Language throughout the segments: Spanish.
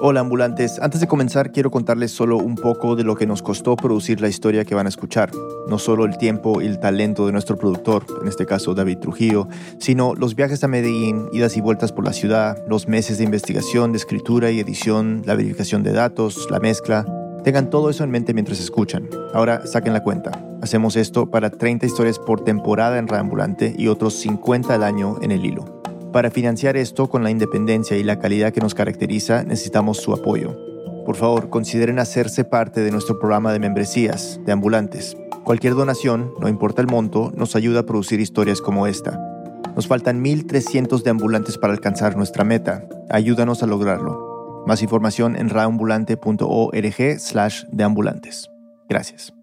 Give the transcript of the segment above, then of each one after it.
Hola ambulantes, antes de comenzar quiero contarles solo un poco de lo que nos costó producir la historia que van a escuchar. No solo el tiempo y el talento de nuestro productor, en este caso David Trujillo, sino los viajes a Medellín, idas y vueltas por la ciudad, los meses de investigación, de escritura y edición, la verificación de datos, la mezcla. Tengan todo eso en mente mientras escuchan. Ahora saquen la cuenta. Hacemos esto para 30 historias por temporada en Reambulante y otros 50 al año en el hilo. Para financiar esto con la independencia y la calidad que nos caracteriza, necesitamos su apoyo. Por favor, consideren hacerse parte de nuestro programa de membresías de ambulantes. Cualquier donación, no importa el monto, nos ayuda a producir historias como esta. Nos faltan 1.300 de ambulantes para alcanzar nuestra meta. Ayúdanos a lograrlo. Más información en raambulante.org slash deambulantes. Gracias.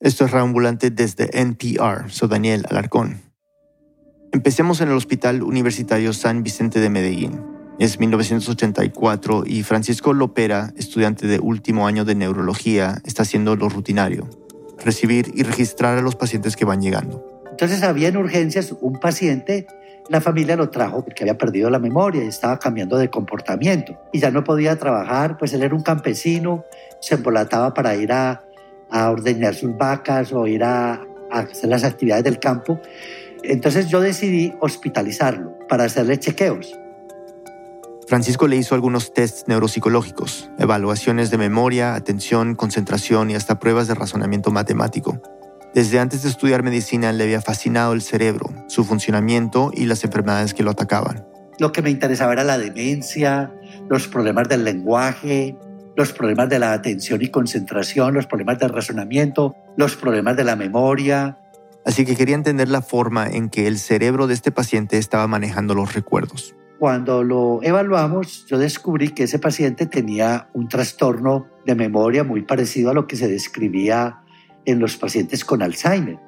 Esto es Raambulante desde NPR. Soy Daniel Alarcón. Empecemos en el Hospital Universitario San Vicente de Medellín. Es 1984 y Francisco Lopera, estudiante de último año de neurología, está haciendo lo rutinario, recibir y registrar a los pacientes que van llegando. Entonces había en urgencias un paciente, la familia lo trajo porque había perdido la memoria y estaba cambiando de comportamiento y ya no podía trabajar, pues él era un campesino, se embolataba para ir a, a ordeñar sus vacas o ir a, a hacer las actividades del campo entonces yo decidí hospitalizarlo para hacerle chequeos. Francisco le hizo algunos tests neuropsicológicos, evaluaciones de memoria, atención, concentración y hasta pruebas de razonamiento matemático. Desde antes de estudiar medicina le había fascinado el cerebro, su funcionamiento y las enfermedades que lo atacaban. Lo que me interesaba era la demencia, los problemas del lenguaje, los problemas de la atención y concentración, los problemas del razonamiento, los problemas de la memoria, Así que quería entender la forma en que el cerebro de este paciente estaba manejando los recuerdos. Cuando lo evaluamos, yo descubrí que ese paciente tenía un trastorno de memoria muy parecido a lo que se describía en los pacientes con Alzheimer.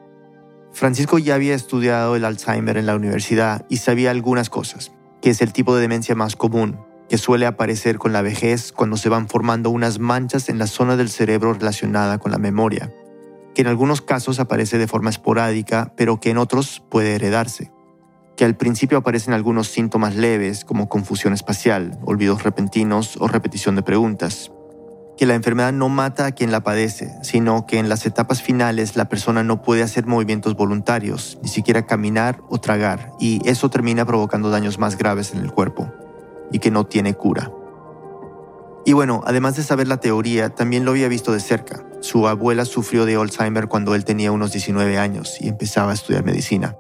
Francisco ya había estudiado el Alzheimer en la universidad y sabía algunas cosas, que es el tipo de demencia más común, que suele aparecer con la vejez cuando se van formando unas manchas en la zona del cerebro relacionada con la memoria que en algunos casos aparece de forma esporádica, pero que en otros puede heredarse. Que al principio aparecen algunos síntomas leves como confusión espacial, olvidos repentinos o repetición de preguntas. Que la enfermedad no mata a quien la padece, sino que en las etapas finales la persona no puede hacer movimientos voluntarios, ni siquiera caminar o tragar, y eso termina provocando daños más graves en el cuerpo, y que no tiene cura. Y bueno, además de saber la teoría, también lo había visto de cerca. Su abuela sufrió de Alzheimer cuando él tenía unos 19 años y empezaba a estudiar medicina.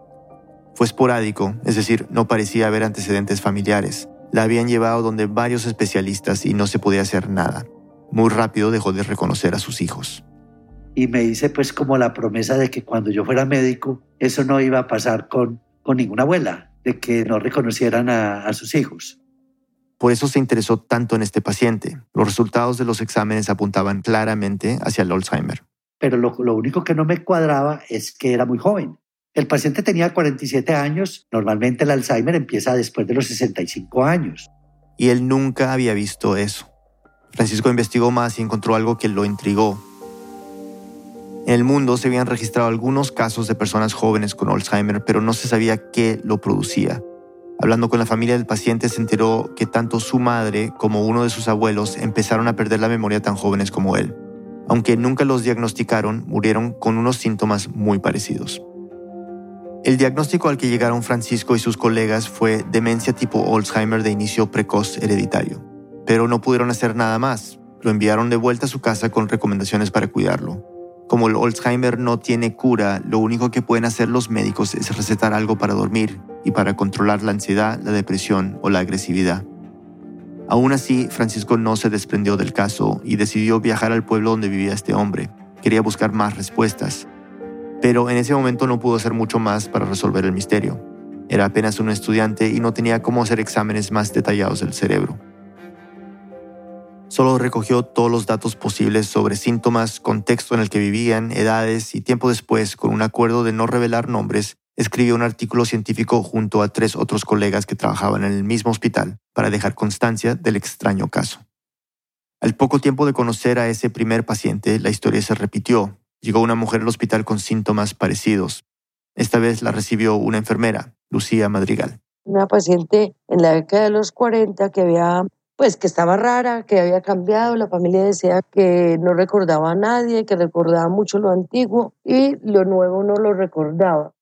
Fue esporádico, es decir, no parecía haber antecedentes familiares. La habían llevado donde varios especialistas y no se podía hacer nada. Muy rápido dejó de reconocer a sus hijos. Y me hice pues como la promesa de que cuando yo fuera médico, eso no iba a pasar con, con ninguna abuela, de que no reconocieran a sus hijos. Por eso se interesó tanto en este paciente. Los resultados de los exámenes apuntaban claramente hacia el Alzheimer. Pero lo, único que no me cuadraba es que era muy joven. El paciente tenía 47 años, normalmente el Alzheimer empieza después de los 65 años. Y él nunca había visto eso. Francisco investigó más y encontró algo que lo intrigó. En el mundo se habían registrado algunos casos de personas jóvenes con Alzheimer, pero no se sabía qué lo producía. Hablando con la familia del paciente se enteró que tanto su madre como uno de sus abuelos empezaron a perder la memoria tan jóvenes como él. Aunque nunca los diagnosticaron, murieron con unos síntomas muy parecidos. El diagnóstico al que llegaron Francisco y sus colegas fue demencia tipo Alzheimer de inicio precoz hereditario. Pero no pudieron hacer nada más. Lo enviaron de vuelta a su casa con recomendaciones para cuidarlo. Como el Alzheimer no tiene cura, lo único que pueden hacer los médicos es recetar algo para dormir y para controlar la ansiedad, la depresión o la agresividad. Aún así, Francisco no se desprendió del caso y decidió viajar al pueblo donde vivía este hombre. Quería buscar más respuestas. Pero en ese momento no pudo hacer mucho más para resolver el misterio. Era apenas un estudiante y no tenía cómo hacer exámenes más detallados del cerebro. Solo recogió todos los datos posibles sobre síntomas, contexto en el que vivían, edades y tiempo después, con un acuerdo de no revelar nombres, escribió un artículo científico junto a tres otros colegas que trabajaban en el mismo hospital para dejar constancia del extraño caso. Al poco tiempo de conocer a ese primer paciente, la historia se repitió. Llegó una mujer al hospital con síntomas parecidos. Esta vez la recibió una enfermera, Lucía Madrigal. Una paciente en la década de los 40 que había pues que estaba rara, que había cambiado, la familia decía que no recordaba a nadie, que recordaba mucho lo antiguo y lo nuevo no lo recordaba.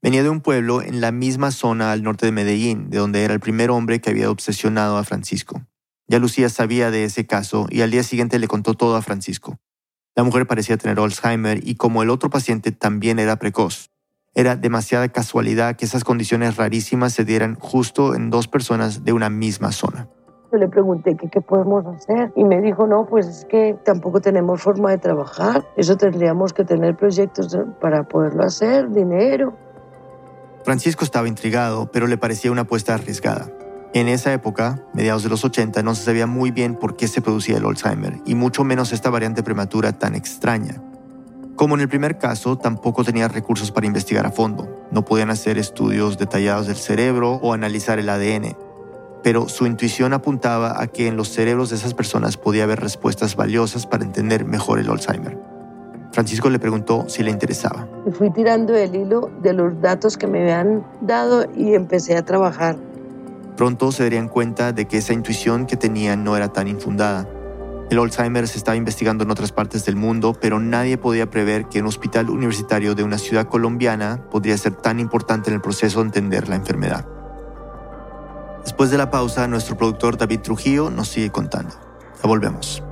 Venía de un pueblo en la misma zona al norte de Medellín, de donde era el primer hombre que había obsesionado a Francisco. Ya Lucía sabía de ese caso y al día siguiente le contó todo a Francisco. La mujer parecía tener Alzheimer y como el otro paciente también era precoz. Era demasiada casualidad que esas condiciones rarísimas se dieran justo en dos personas de una misma zona. Yo le pregunté que qué podemos hacer y me dijo, no, pues es que tampoco tenemos forma de trabajar, eso tendríamos que tener proyectos para poderlo hacer, dinero. Francisco estaba intrigado, pero le parecía una apuesta arriesgada. En esa época, mediados de los 80, no se sabía muy bien por qué se producía el Alzheimer, y mucho menos esta variante prematura tan extraña. Como en el primer caso, tampoco tenía recursos para investigar a fondo. No podían hacer estudios detallados del cerebro o analizar el ADN. Pero su intuición apuntaba a que en los cerebros de esas personas podía haber respuestas valiosas para entender mejor el Alzheimer. Francisco le preguntó si le interesaba. Fui tirando el hilo de los datos que me habían dado y empecé a trabajar. Pronto se darían cuenta de que esa intuición que tenían no era tan infundada. El Alzheimer se estaba investigando en otras partes del mundo, pero nadie podía prever que un hospital universitario de una ciudad colombiana podría ser tan importante en el proceso de entender la enfermedad. Después de la pausa, nuestro productor David Trujillo nos sigue contando. Volvemos.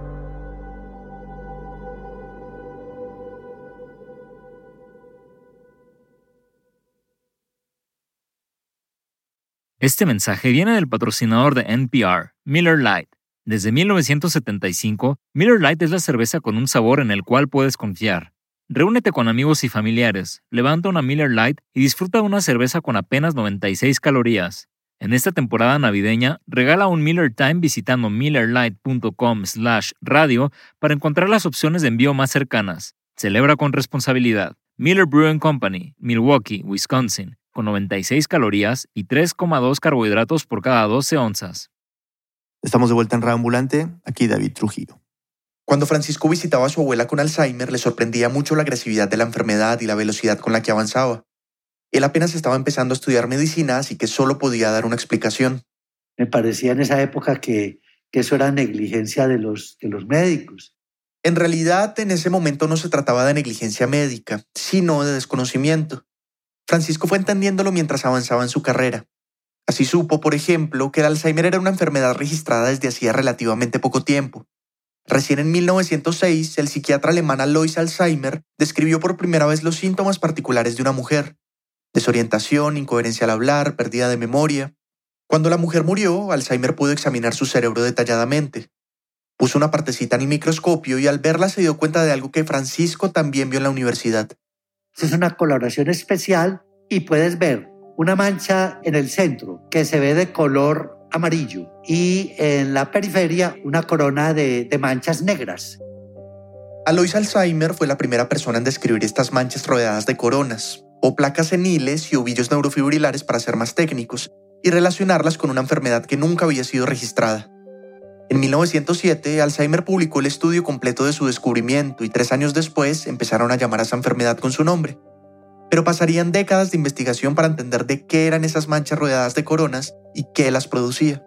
Este mensaje viene del patrocinador de NPR, Miller Lite. Desde 1975, Miller Lite es la cerveza con un sabor en el cual puedes confiar. Reúnete con amigos y familiares, levanta una Miller Lite y disfruta de una cerveza con apenas 96 calorías. En esta temporada navideña, regala un Miller Time visitando millerlite.com/radio para encontrar las opciones de envío más cercanas. Celebra con responsabilidad. Miller Brewing Company, Milwaukee, Wisconsin con 96 calorías y 3,2 carbohidratos por cada 12 onzas. Estamos de vuelta en Ambulante, aquí David Trujillo. Cuando Francisco visitaba a su abuela con Alzheimer, le sorprendía mucho la agresividad de la enfermedad y la velocidad con la que avanzaba. Él apenas estaba empezando a estudiar medicina, así que solo podía dar una explicación. Me parecía en esa época que, que eso era negligencia de los, de los médicos. En realidad, en ese momento no se trataba de negligencia médica, sino de desconocimiento. Francisco fue entendiéndolo mientras avanzaba en su carrera. Así supo, por ejemplo, que el Alzheimer era una enfermedad registrada desde hacía relativamente poco tiempo. Recién en 1906, el psiquiatra alemán Alois Alzheimer describió por primera vez los síntomas particulares de una mujer. Desorientación, incoherencia al hablar, pérdida de memoria. Cuando la mujer murió, Alzheimer pudo examinar su cerebro detalladamente. Puso una partecita en el microscopio y al verla se dio cuenta de algo que Francisco también vio en la universidad es una coloración especial y puedes ver una mancha en el centro que se ve de color amarillo y en la periferia una corona de, manchas negras. Alois Alzheimer fue la primera persona en describir estas manchas rodeadas de coronas, o placas seniles y ovillos neurofibrilares para ser más técnicos, y relacionarlas con una enfermedad que nunca había sido registrada. En 1907, Alzheimer publicó el estudio completo de su descubrimiento y tres años después empezaron a llamar a esa enfermedad con su nombre. Pero pasarían décadas de investigación para entender de qué eran esas manchas rodeadas de coronas y qué las producía.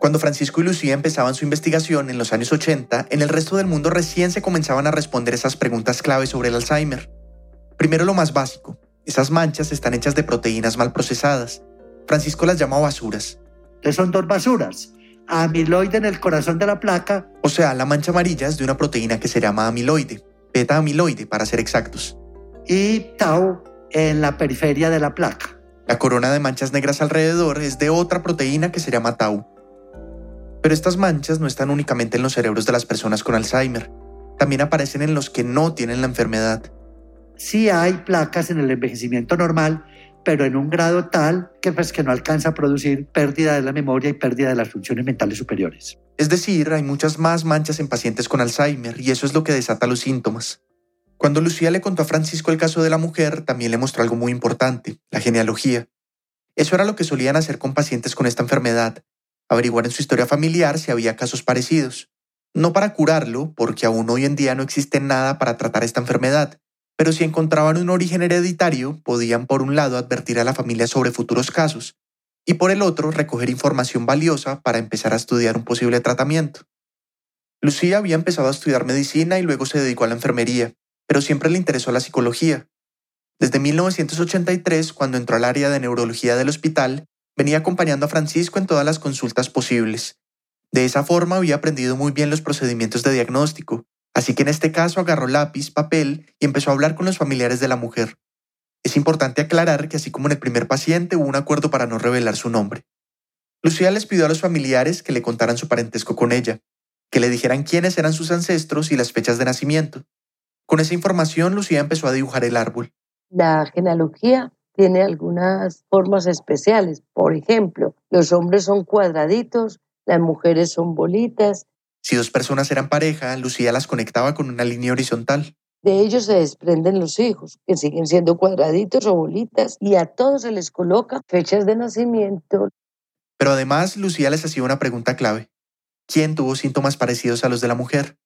Cuando Francisco y Lucía empezaban su investigación en los años 80, en el resto del mundo recién se comenzaban a responder esas preguntas clave sobre el Alzheimer. Primero lo más básico, esas manchas están hechas de proteínas mal procesadas. Francisco las llama basuras. ¿Qué son dos basuras? amiloide en el corazón de la placa. O sea, la mancha amarilla es de una proteína que se llama amiloide, beta amiloide para ser exactos. Y tau en la periferia de la placa. La corona de manchas negras alrededor es de otra proteína que se llama tau. Pero estas manchas no están únicamente en los cerebros de las personas con Alzheimer, también aparecen en los que no tienen la enfermedad. Sí hay placas en el envejecimiento normal pero en un grado tal que, pues, que no alcanza a producir pérdida de la memoria y pérdida de las funciones mentales superiores. Es decir, hay muchas más manchas en pacientes con Alzheimer y eso es lo que desata los síntomas. Cuando Lucía le contó a Francisco el caso de la mujer, también le mostró algo muy importante, la genealogía. Eso era lo que solían hacer con pacientes con esta enfermedad, averiguar en su historia familiar si había casos parecidos. No para curarlo, porque aún hoy en día no existe nada para tratar esta enfermedad, pero si encontraban un origen hereditario, podían por un lado advertir a la familia sobre futuros casos, y por el otro recoger información valiosa para empezar a estudiar un posible tratamiento. Lucía había empezado a estudiar medicina y luego se dedicó a la enfermería, pero siempre le interesó la psicología. Desde 1983, cuando entró al área de neurología del hospital, venía acompañando a Francisco en todas las consultas posibles. De esa forma había aprendido muy bien los procedimientos de diagnóstico, así que en este caso agarró lápiz, papel y empezó a hablar con los familiares de la mujer. Es importante aclarar que así como en el primer paciente hubo un acuerdo para no revelar su nombre. Lucía les pidió a los familiares que le contaran su parentesco con ella, que le dijeran quiénes eran sus ancestros y las fechas de nacimiento. Con esa información, Lucía empezó a dibujar el árbol. La genealogía tiene algunas formas especiales. Por ejemplo, los hombres son cuadraditos, las mujeres son bolitas. Si dos personas eran pareja, Lucía las conectaba con una línea horizontal. De ellos se desprenden los hijos, que siguen siendo cuadraditos o bolitas, y a todos se les coloca fechas de nacimiento. Pero además, Lucía les hacía una pregunta clave. ¿Quién tuvo síntomas parecidos a los de la mujer?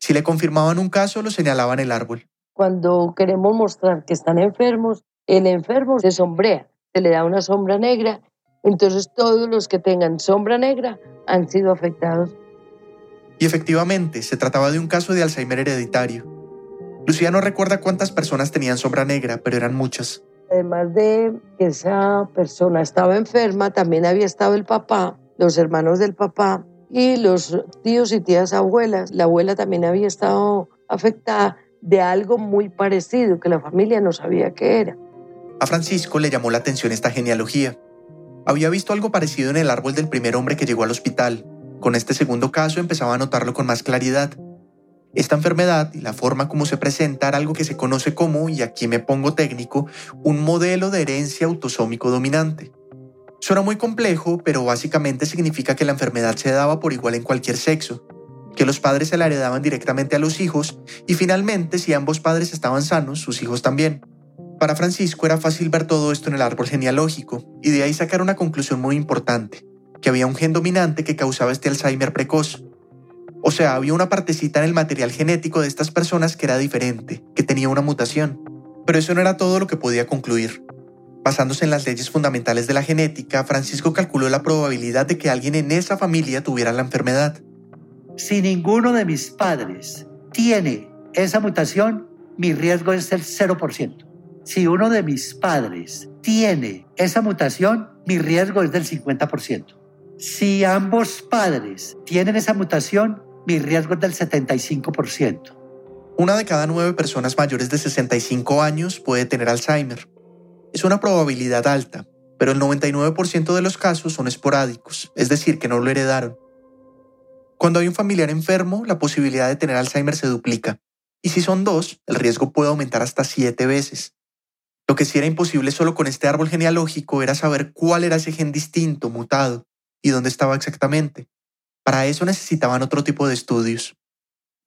Si le confirmaban un caso, lo señalaban el árbol. Cuando queremos mostrar que están enfermos, el enfermo se sombrea, se le da una sombra negra, entonces todos los que tengan sombra negra han sido afectados. Y efectivamente, se trataba de un caso de Alzheimer hereditario. Lucía no recuerda cuántas personas tenían sombra negra, pero eran muchas. Además de que esa persona estaba enferma, también había estado el papá, los hermanos del papá y los tíos y tías abuelas. La abuela también había estado afectada de algo muy parecido que la familia no sabía qué era. A Francisco le llamó la atención esta genealogía. Había visto algo parecido en el árbol del primer hombre que llegó al hospital. Con este segundo caso empezaba a notarlo con más claridad. Esta enfermedad y la forma como se presenta era algo que se conoce como, y aquí me pongo técnico, un modelo de herencia autosómico dominante. Suena muy complejo, pero básicamente significa que la enfermedad se daba por igual en cualquier sexo, que los padres se la heredaban directamente a los hijos y finalmente si ambos padres estaban sanos, sus hijos también. Para Francisco era fácil ver todo esto en el árbol genealógico y de ahí sacar una conclusión muy importante, que había un gen dominante que causaba este Alzheimer precoz, o sea, había una partecita en el material genético de estas personas que era diferente, que tenía una mutación. Pero eso no era todo lo que podía concluir. Basándose en las leyes fundamentales de la genética, Francisco calculó la probabilidad de que alguien en esa familia tuviera la enfermedad. Si ninguno de mis padres tiene esa mutación, mi riesgo es el 0%. Si uno de mis padres tiene esa mutación, mi riesgo es del 50%. Si ambos padres tienen esa mutación, mi riesgo es del 75%. Una de cada nueve personas mayores de 65 años puede tener Alzheimer. Es una probabilidad alta, pero el 99% de los casos son esporádicos, es decir, que no lo heredaron. Cuando hay un familiar enfermo, la posibilidad de tener Alzheimer se duplica, y si son dos, el riesgo puede aumentar hasta siete veces. Lo que sí era imposible solo con este árbol genealógico era saber cuál era ese gen distinto, mutado, y dónde estaba exactamente. Para eso necesitaban otro tipo de estudios.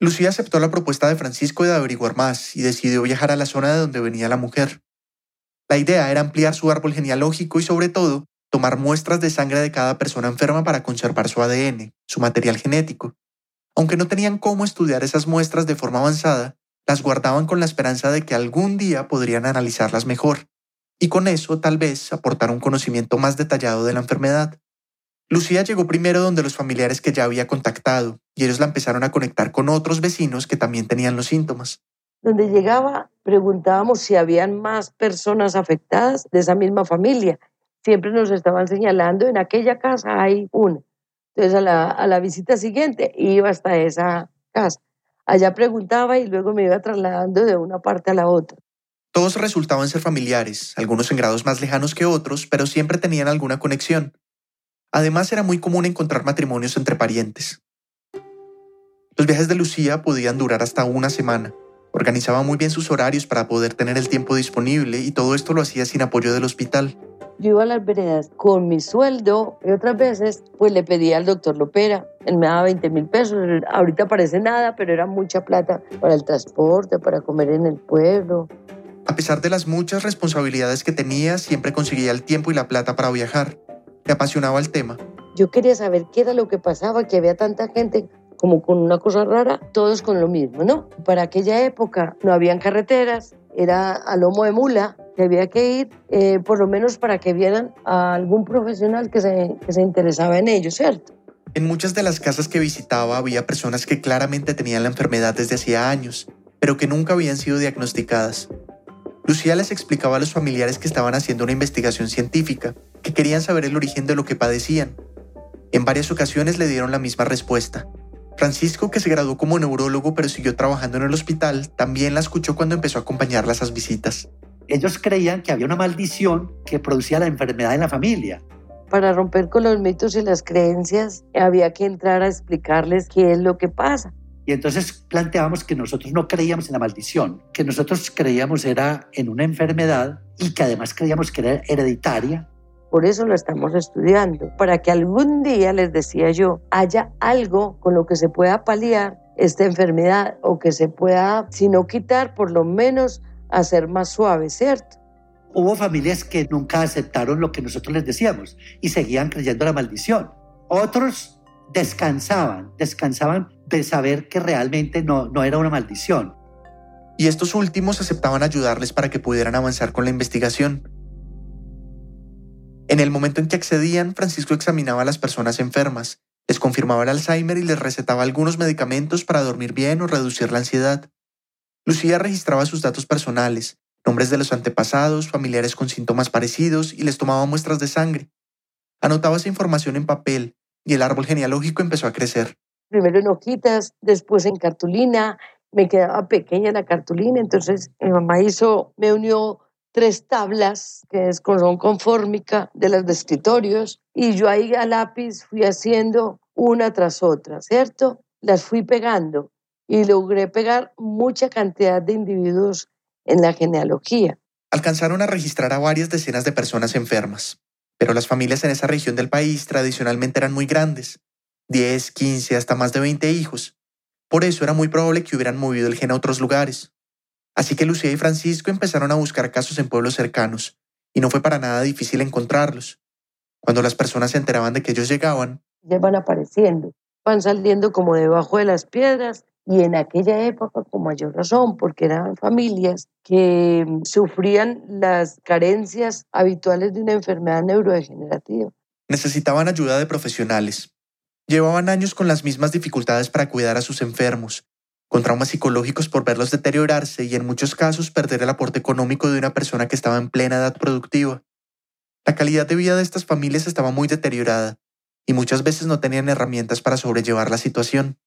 Lucía aceptó la propuesta de Francisco de averiguar más y decidió viajar a la zona de donde venía la mujer. La idea era ampliar su árbol genealógico y sobre todo tomar muestras de sangre de cada persona enferma para conservar su ADN, su material genético. Aunque no tenían cómo estudiar esas muestras de forma avanzada, las guardaban con la esperanza de que algún día podrían analizarlas mejor, y con eso tal vez aportar un conocimiento más detallado de la enfermedad. Lucía llegó primero donde los familiares que ya había contactado y ellos la empezaron a conectar con otros vecinos que también tenían los síntomas. Donde llegaba, preguntábamos si habían más personas afectadas de esa misma familia. Siempre nos estaban señalando, en aquella casa hay una. Entonces a la, a la visita siguiente iba hasta esa casa. Allá preguntaba y luego me iba trasladando de una parte a la otra. Todos resultaban ser familiares, algunos en grados más lejanos que otros, pero siempre tenían alguna conexión. Además, era muy común encontrar matrimonios entre parientes. Los viajes de Lucía podían durar hasta una semana. Organizaba muy bien sus horarios para poder tener el tiempo disponible y todo esto lo hacía sin apoyo del hospital. Yo iba a las veredas con mi sueldo y otras veces pues le pedía al doctor Lopera. Él me daba 20 mil pesos. Ahorita parece nada, pero era mucha plata para el transporte, para comer en el pueblo. A pesar de las muchas responsabilidades que tenía, siempre conseguía el tiempo y la plata para viajar apasionaba el tema. Yo quería saber qué era lo que pasaba, que había tanta gente como con una cosa rara, todos con lo mismo, ¿no? Para aquella época no habían carreteras, era a lomo de mula, que había que ir, eh, por lo menos para que vieran a algún profesional que se, que se interesaba en ello, ¿cierto? En muchas de las casas que visitaba había personas que claramente tenían la enfermedad desde hacía años, pero que nunca habían sido diagnosticadas. Lucía les explicaba a los familiares que estaban haciendo una investigación científica, que querían saber el origen de lo que padecían. En varias ocasiones le dieron la misma respuesta. Francisco, que se graduó como neurólogo pero siguió trabajando en el hospital, también la escuchó cuando empezó a acompañarla a esas visitas. Ellos creían que había una maldición que producía la enfermedad en la familia. Para romper con los mitos y las creencias, había que entrar a explicarles qué es lo que pasa. Y entonces planteábamos que nosotros no creíamos en la maldición, que nosotros creíamos era en una enfermedad y que además creíamos que era hereditaria. Por eso lo estamos estudiando, para que algún día, les decía yo, haya algo con lo que se pueda paliar esta enfermedad o que se pueda, si no quitar, por lo menos hacer más suave, ¿cierto? Hubo familias que nunca aceptaron lo que nosotros les decíamos y seguían creyendo la maldición. Otros descansaban, descansaban de saber que realmente no, no era una maldición. Y estos últimos aceptaban ayudarles para que pudieran avanzar con la investigación. En el momento en que accedían, Francisco examinaba a las personas enfermas, les confirmaba el Alzheimer y les recetaba algunos medicamentos para dormir bien o reducir la ansiedad. Lucía registraba sus datos personales, nombres de los antepasados, familiares con síntomas parecidos y les tomaba muestras de sangre. Anotaba esa información en papel y el árbol genealógico empezó a crecer primero en hojitas, después en cartulina. Me quedaba pequeña la cartulina, entonces mi mamá hizo, me unió tres tablas que son con fórmica de los de escritorios y yo ahí a lápiz fui haciendo una tras otra, ¿cierto? Las fui pegando y logré pegar mucha cantidad de individuos en la genealogía. Alcanzaron a registrar a varias decenas de personas enfermas, pero las familias en esa región del país tradicionalmente eran muy grandes 10, 15, hasta más de 20 hijos. Por eso era muy probable que hubieran movido el gen a otros lugares. Así que Lucía y Francisco empezaron a buscar casos en pueblos cercanos, y no fue para nada difícil encontrarlos. Cuando las personas se enteraban de que ellos llegaban, ya van apareciendo, van saliendo como debajo de las piedras, y en aquella época con mayor razón, porque eran familias que sufrían las carencias habituales de una enfermedad neurodegenerativa. Necesitaban ayuda de profesionales, Llevaban años con las mismas dificultades para cuidar a sus enfermos, con traumas psicológicos por verlos deteriorarse y en muchos casos perder el aporte económico de una persona que estaba en plena edad productiva. La calidad de vida de estas familias estaba muy deteriorada y muchas veces no tenían herramientas para sobrellevar la situación.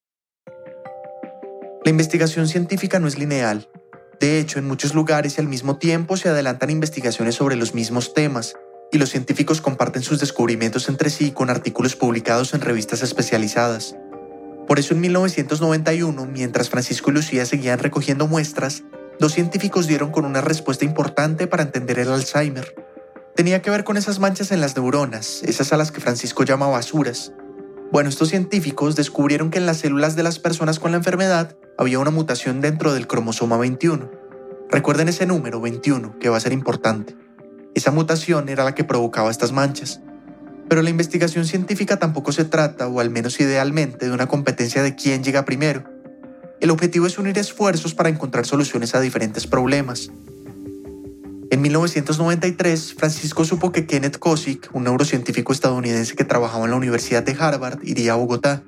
La investigación científica no es lineal. De hecho, en muchos lugares y al mismo tiempo se adelantan investigaciones sobre los mismos temas, y los científicos comparten sus descubrimientos entre sí con artículos publicados en revistas especializadas. Por eso en 1991, mientras Francisco y Lucía seguían recogiendo muestras, dos científicos dieron con una respuesta importante para entender el Alzheimer. Tenía que ver con esas manchas en las neuronas, esas a las que Francisco llama basuras. Bueno, estos científicos descubrieron que en las células de las personas con la enfermedad había una mutación dentro del cromosoma 21. Recuerden ese número 21, que va a ser importante. Esa mutación era la que provocaba estas manchas. Pero la investigación científica tampoco se trata, o al menos idealmente, de una competencia de quién llega primero. El objetivo es unir esfuerzos para encontrar soluciones a diferentes problemas. En 1993, Francisco supo que Kenneth Kosick, un neurocientífico estadounidense que trabajaba en la Universidad de Harvard, iría a Bogotá.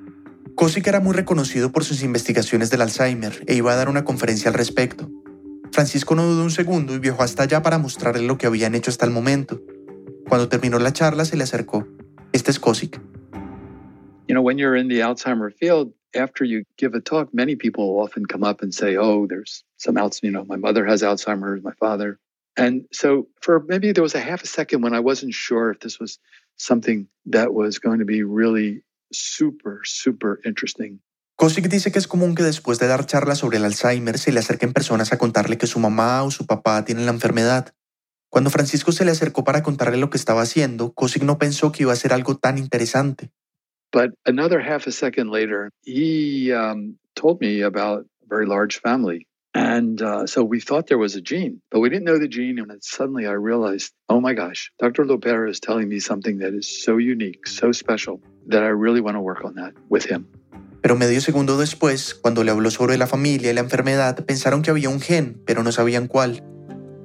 Kosick era muy reconocido por sus investigaciones del Alzheimer e iba a dar una conferencia al respecto. Francisco no dudó un segundo y viajó hasta allá para mostrarle lo que habían hecho hasta el momento. Cuando terminó la charla se le acercó. Este es Kosick. You know, when you're in the Alzheimer field, after you give a talk, many people often come up and say, "Oh, there's some Alzheimer's. You know, my mother has Alzheimer's, my father." And so, for maybe there was a half a second when I wasn't sure if this was something that was going to be really super, super interesting. Kosick dice que es común que después de dar charlas sobre el Alzheimer se le acerquen personas a contarle que su mamá o su papá tienen la enfermedad. Cuando Francisco se le acercó para contarle lo que estaba haciendo, Kosick no pensó que iba a ser algo tan interesante. But another half a second later, he um, told me about a very large family. And uh, so we thought there was a gene, but we didn't know the gene. And suddenly I realized, oh my gosh, Dr. Lopera is telling me something that is so unique, so special, that I really want to work on that with him. Pero medio segundo después, cuando le habló sobre la familia y la enfermedad, pensaron que había un gen, pero no sabían cuál.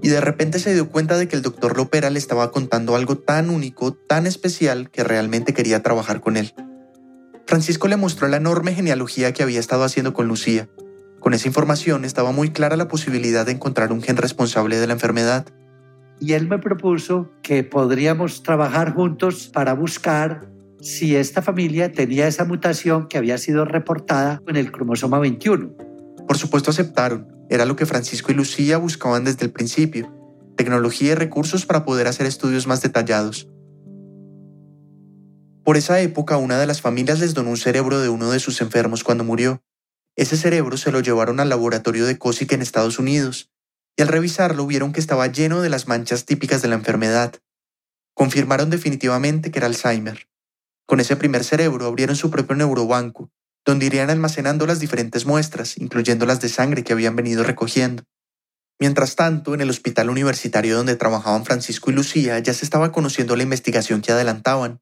y de repente se dio cuenta de que el doctor Lopera le estaba contando algo tan único, tan especial, que realmente quería trabajar con él. Francisco le mostró la enorme genealogía que había estado haciendo con Lucía. Con esa información estaba muy clara la posibilidad de encontrar un gen responsable de la enfermedad. Y él me propuso que podríamos trabajar juntos para buscar si esta familia tenía esa mutación que había sido reportada en el cromosoma 21. Por supuesto aceptaron. Era lo que Francisco y Lucía buscaban desde el principio. Tecnología y recursos para poder hacer estudios más detallados. Por esa época, una de las familias les donó un cerebro de uno de sus enfermos cuando murió. Ese cerebro se lo llevaron al laboratorio de Cosick en Estados Unidos, y al revisarlo vieron que estaba lleno de las manchas típicas de la enfermedad. Confirmaron definitivamente que era Alzheimer. Con ese primer cerebro abrieron su propio neurobanco, donde irían almacenando las diferentes muestras, incluyendo las de sangre que habían venido recogiendo. Mientras tanto, en el hospital universitario donde trabajaban Francisco y Lucía ya se estaba conociendo la investigación que adelantaban.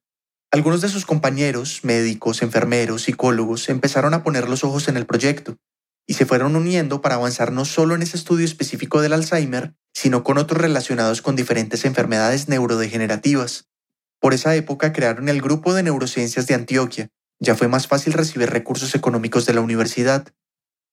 Algunos de sus compañeros, médicos, enfermeros, psicólogos, empezaron a poner los ojos en el proyecto y se fueron uniendo para avanzar no solo en ese estudio específico del Alzheimer, sino con otros relacionados con diferentes enfermedades neurodegenerativas. Por esa época crearon el Grupo de Neurociencias de Antioquia. Ya fue más fácil recibir recursos económicos de la universidad.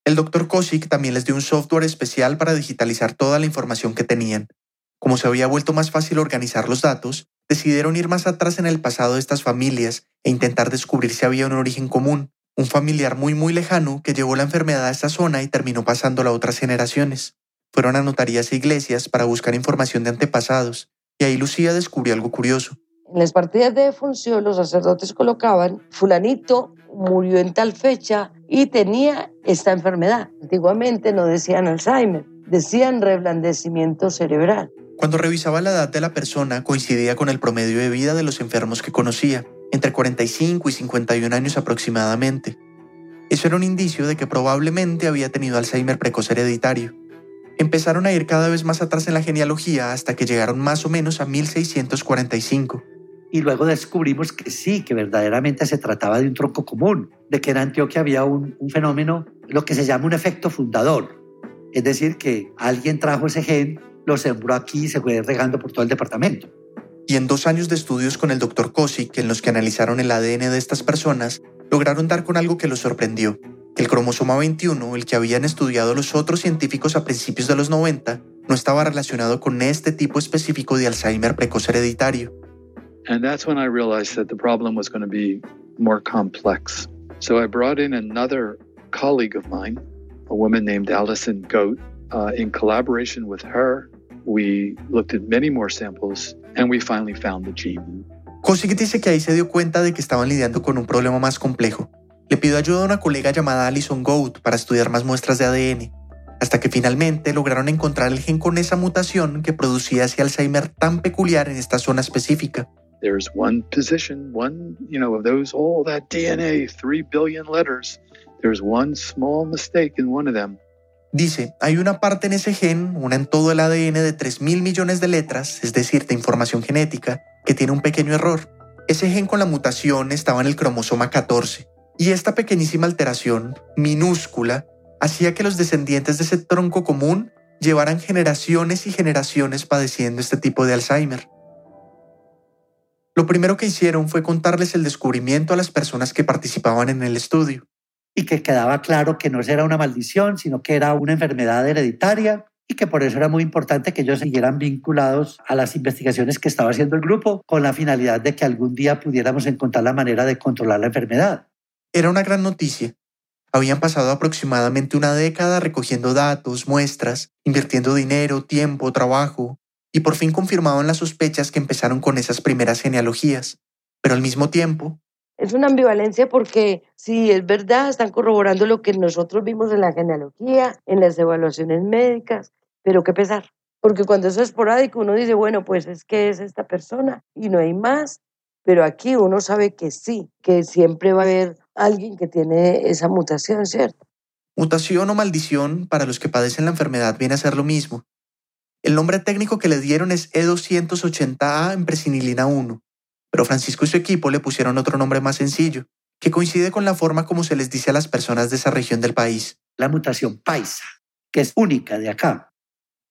El doctor Kosik también les dio un software especial para digitalizar toda la información que tenían. Como se había vuelto más fácil organizar los datos, decidieron ir más atrás en el pasado de estas familias e intentar descubrir si había un origen común, un familiar muy muy lejano que llevó la enfermedad a esta zona y terminó pasándola a otras generaciones. Fueron a notarías e iglesias para buscar información de antepasados, y ahí Lucía descubrió algo curioso. En las partidas de función los sacerdotes colocaban, fulanito murió en tal fecha y tenía esta enfermedad. Antiguamente no decían Alzheimer, decían reblandecimiento cerebral. Cuando revisaba la edad de la persona coincidía con el promedio de vida de los enfermos que conocía, entre 45 y 51 años aproximadamente. Eso era un indicio de que probablemente había tenido Alzheimer precoz hereditario. Empezaron a ir cada vez más atrás en la genealogía hasta que llegaron más o menos a 1645 y luego descubrimos que sí, que verdaderamente se trataba de un tronco común, de que en Antioquia había un, un fenómeno, lo que se llama un efecto fundador. Es decir, que alguien trajo ese gen, lo sembró aquí y se fue regando por todo el departamento. Y en dos años de estudios con el doctor Kosik, en los que analizaron el ADN de estas personas, lograron dar con algo que los sorprendió. Que el cromosoma 21, el que habían estudiado los otros científicos a principios de los 90, no estaba relacionado con este tipo específico de Alzheimer precoz hereditario. And that's when I realized that the problem was going to be more complex. So I brought in another colleague of mine, a woman named Allison Goat. Uh, in collaboration with her, we looked at many more samples and we finally found the gene. Kosik dice que ahí se dio cuenta de que estaban lidiando con un problema más complejo. Le pidió ayuda a una colega llamada Alison Goat para estudiar más muestras de ADN, hasta que finalmente lograron encontrar el gen con esa mutación que producía ese Alzheimer tan peculiar en esta zona específica. There's one position, one, you know, of those, all that DNA, 3 billion letters. There's one small mistake in one of them. Dice, hay una parte en ese gen, una en todo el ADN de 3 mil millones de letras, es decir, de información genética, que tiene un pequeño error. Ese gen con la mutación estaba en el cromosoma 14. Y esta pequeñísima alteración, minúscula, hacía que los descendientes de ese tronco común llevaran generaciones y generaciones padeciendo este tipo de Alzheimer. Lo primero que hicieron fue contarles el descubrimiento a las personas que participaban en el estudio. Y que quedaba claro que no era una maldición, sino que era una enfermedad hereditaria y que por eso era muy importante que ellos siguieran vinculados a las investigaciones que estaba haciendo el grupo con la finalidad de que algún día pudiéramos encontrar la manera de controlar la enfermedad. Era una gran noticia. Habían pasado aproximadamente una década recogiendo datos, muestras, invirtiendo dinero, tiempo, trabajo, y por fin confirmaban las sospechas que empezaron con esas primeras genealogías. Pero al mismo tiempo... Es una ambivalencia porque si es verdad, están corroborando lo que nosotros vimos en la genealogía, en las evaluaciones médicas, pero qué pesar. Porque cuando es esporádico uno dice, bueno, pues es que es esta persona y no hay más, pero aquí uno sabe que sí, que siempre va a haber alguien que tiene esa mutación, ¿cierto? Mutación o maldición para los que padecen la enfermedad viene a ser lo mismo. El nombre técnico que le dieron es E280A en presinilina 1, pero Francisco y su equipo le pusieron otro nombre más sencillo, que coincide con la forma como se les dice a las personas de esa región del país. La mutación paisa, que es única de acá.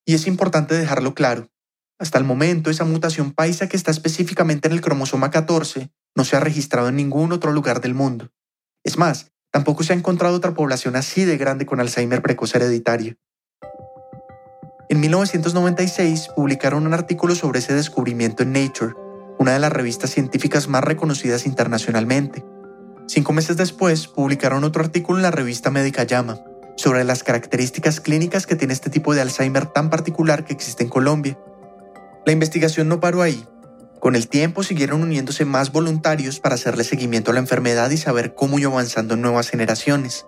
Y es importante dejarlo claro. Hasta el momento, esa mutación paisa que está específicamente en el cromosoma 14 no se ha registrado en ningún otro lugar del mundo. Es más, tampoco se ha encontrado otra población así de grande con Alzheimer precoz hereditario. En 1996 publicaron un artículo sobre ese descubrimiento en Nature, una de las revistas científicas más reconocidas internacionalmente. Cinco meses después, publicaron otro artículo en la revista médica Llama sobre las características clínicas que tiene este tipo de Alzheimer tan particular que existe en Colombia. La investigación no paró ahí. Con el tiempo siguieron uniéndose más voluntarios para hacerle seguimiento a la enfermedad y saber cómo iba avanzando en nuevas generaciones.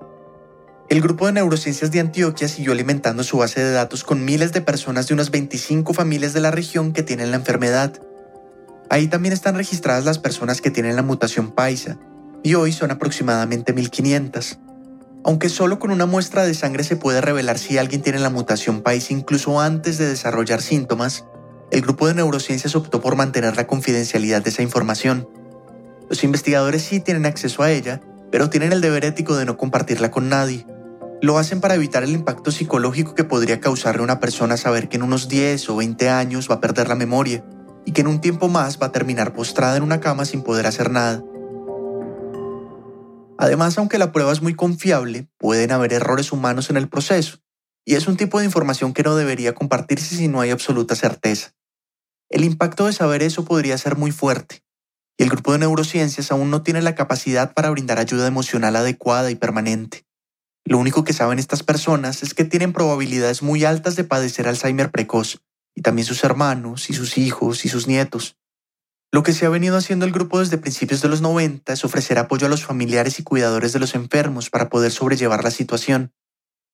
El grupo de neurociencias de Antioquia siguió alimentando su base de datos con miles de personas de unas 25 familias de la región que tienen la enfermedad. Ahí también están registradas las personas que tienen la mutación paisa, y hoy son aproximadamente 1500. Aunque solo con una muestra de sangre se puede revelar si alguien tiene la mutación paisa incluso antes de desarrollar síntomas, el grupo de neurociencias optó por mantener la confidencialidad de esa información. Los investigadores sí tienen acceso a ella, pero tienen el deber ético de no compartirla con nadie. Lo hacen para evitar el impacto psicológico que podría causarle a una persona saber que en unos 10 o 20 años va a perder la memoria y que en un tiempo más va a terminar postrada en una cama sin poder hacer nada. Además, aunque la prueba es muy confiable, pueden haber errores humanos en el proceso, y es un tipo de información que no debería compartirse si no hay absoluta certeza. El impacto de saber eso podría ser muy fuerte, y el grupo de neurociencias aún no tiene la capacidad para brindar ayuda emocional adecuada y permanente. Lo único que saben estas personas es que tienen probabilidades muy altas de padecer Alzheimer precoz, y también sus hermanos, y sus hijos, y sus nietos. Lo que se ha venido haciendo el grupo desde principios de los 90 es ofrecer apoyo a los familiares y cuidadores de los enfermos para poder sobrellevar la situación.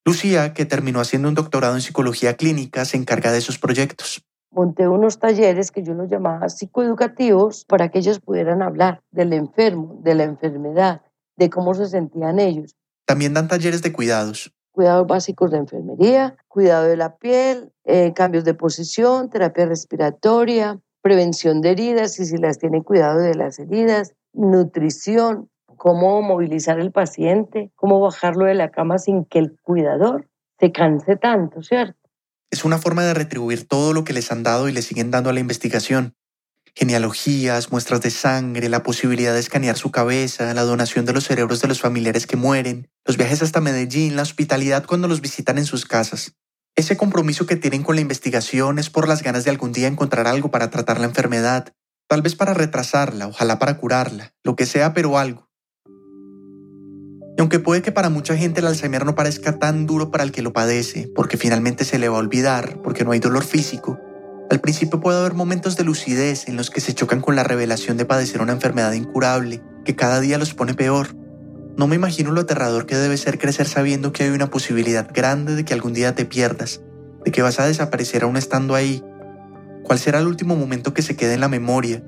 Lucía, que terminó haciendo un doctorado en psicología clínica, se encarga de esos proyectos. Monté unos talleres que yo los llamaba psicoeducativos para que ellos pudieran hablar del enfermo, de la enfermedad, de cómo se sentían ellos. También dan talleres de cuidados. Cuidados básicos de enfermería, cuidado de la piel, eh, cambios de posición, terapia respiratoria, prevención de heridas y si las tiene cuidado de las heridas, nutrición, cómo movilizar al paciente, cómo bajarlo de la cama sin que el cuidador se canse tanto, ¿cierto? Es una forma de retribuir todo lo que les han dado y le siguen dando a la investigación genealogías, muestras de sangre, la posibilidad de escanear su cabeza, la donación de los cerebros de los familiares que mueren, los viajes hasta Medellín, la hospitalidad cuando los visitan en sus casas. Ese compromiso que tienen con la investigación es por las ganas de algún día encontrar algo para tratar la enfermedad, tal vez para retrasarla, ojalá para curarla, lo que sea, pero algo. Y aunque puede que para mucha gente el Alzheimer no parezca tan duro para el que lo padece, porque finalmente se le va a olvidar, porque no hay dolor físico, al principio puede haber momentos de lucidez en los que se chocan con la revelación de padecer una enfermedad incurable, que cada día los pone peor. No me imagino lo aterrador que debe ser crecer sabiendo que hay una posibilidad grande de que algún día te pierdas, de que vas a desaparecer aún estando ahí. ¿Cuál será el último momento que se quede en la memoria?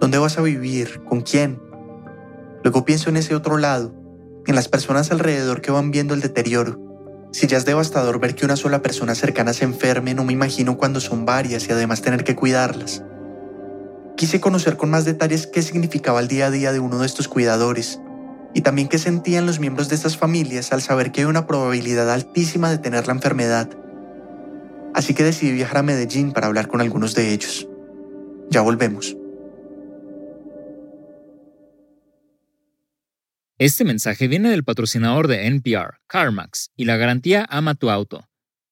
¿Dónde vas a vivir? ¿Con quién? Luego pienso en ese otro lado, en las personas alrededor que van viendo el deterioro, si ya es devastador ver que una sola persona cercana se enferme, no me imagino cuando son varias y además tener que cuidarlas. Quise conocer con más detalles qué significaba el día a día de uno de estos cuidadores y también qué sentían los miembros de estas familias al saber que hay una probabilidad altísima de tener la enfermedad. Así que decidí viajar a Medellín para hablar con algunos de ellos. Ya volvemos. Este mensaje viene del patrocinador de NPR, CarMax, y la garantía Ama tu auto.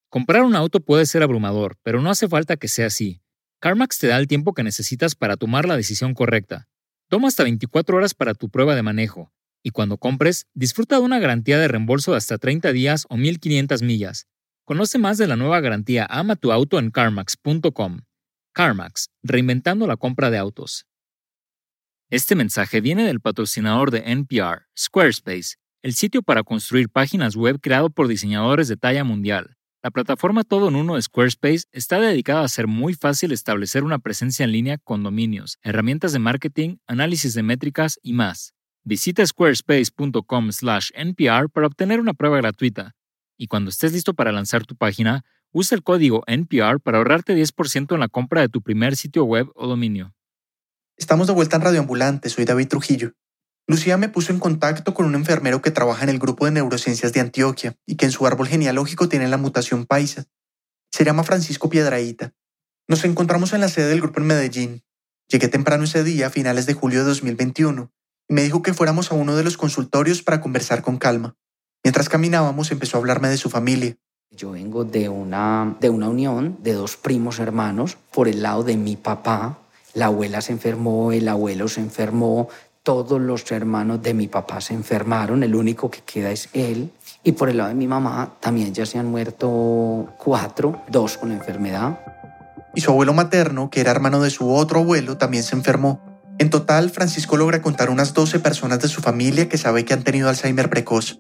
Comprar un auto puede ser abrumador, pero no hace falta que sea así. CarMax te da el tiempo que necesitas para tomar la decisión correcta. Toma hasta 24 horas para tu prueba de manejo, y cuando compres, disfruta de una garantía de reembolso de hasta 30 días o 1500 millas. Conoce más de la nueva garantía Ama tu auto en carmax.com. CarMax, reinventando la compra de autos. Este mensaje viene del patrocinador de NPR, Squarespace, el sitio para construir páginas web creado por diseñadores de talla mundial. La plataforma todo en uno de Squarespace está dedicada a hacer muy fácil establecer una presencia en línea con dominios, herramientas de marketing, análisis de métricas y más. Visita squarespace.com/npr para obtener una prueba gratuita. Y cuando estés listo para lanzar tu página, usa el código NPR para ahorrarte 10% en la compra de tu primer sitio web o dominio. Estamos de vuelta en Radioambulante, soy David Trujillo. Lucía me puso en contacto con un enfermero que trabaja en el grupo de neurociencias de Antioquia y que en su árbol genealógico tiene la mutación paisa. Se llama Francisco Piedraíta. Nos encontramos en la sede del grupo en Medellín. Llegué temprano ese día, a finales de julio de 2021, y me dijo que fuéramos a uno de los consultorios para conversar con calma. Mientras caminábamos empezó a hablarme de su familia. Yo vengo de una, de una unión de dos primos hermanos por el lado de mi papá. La abuela se enfermó, el abuelo se enfermó, todos los hermanos de mi papá se enfermaron, el único que queda es él. Y por el lado de mi mamá también ya se han muerto cuatro, dos con enfermedad. Y su abuelo materno, que era hermano de su otro abuelo, también se enfermó. En total, Francisco logra contar unas 12 personas de su familia que sabe que han tenido Alzheimer precoz.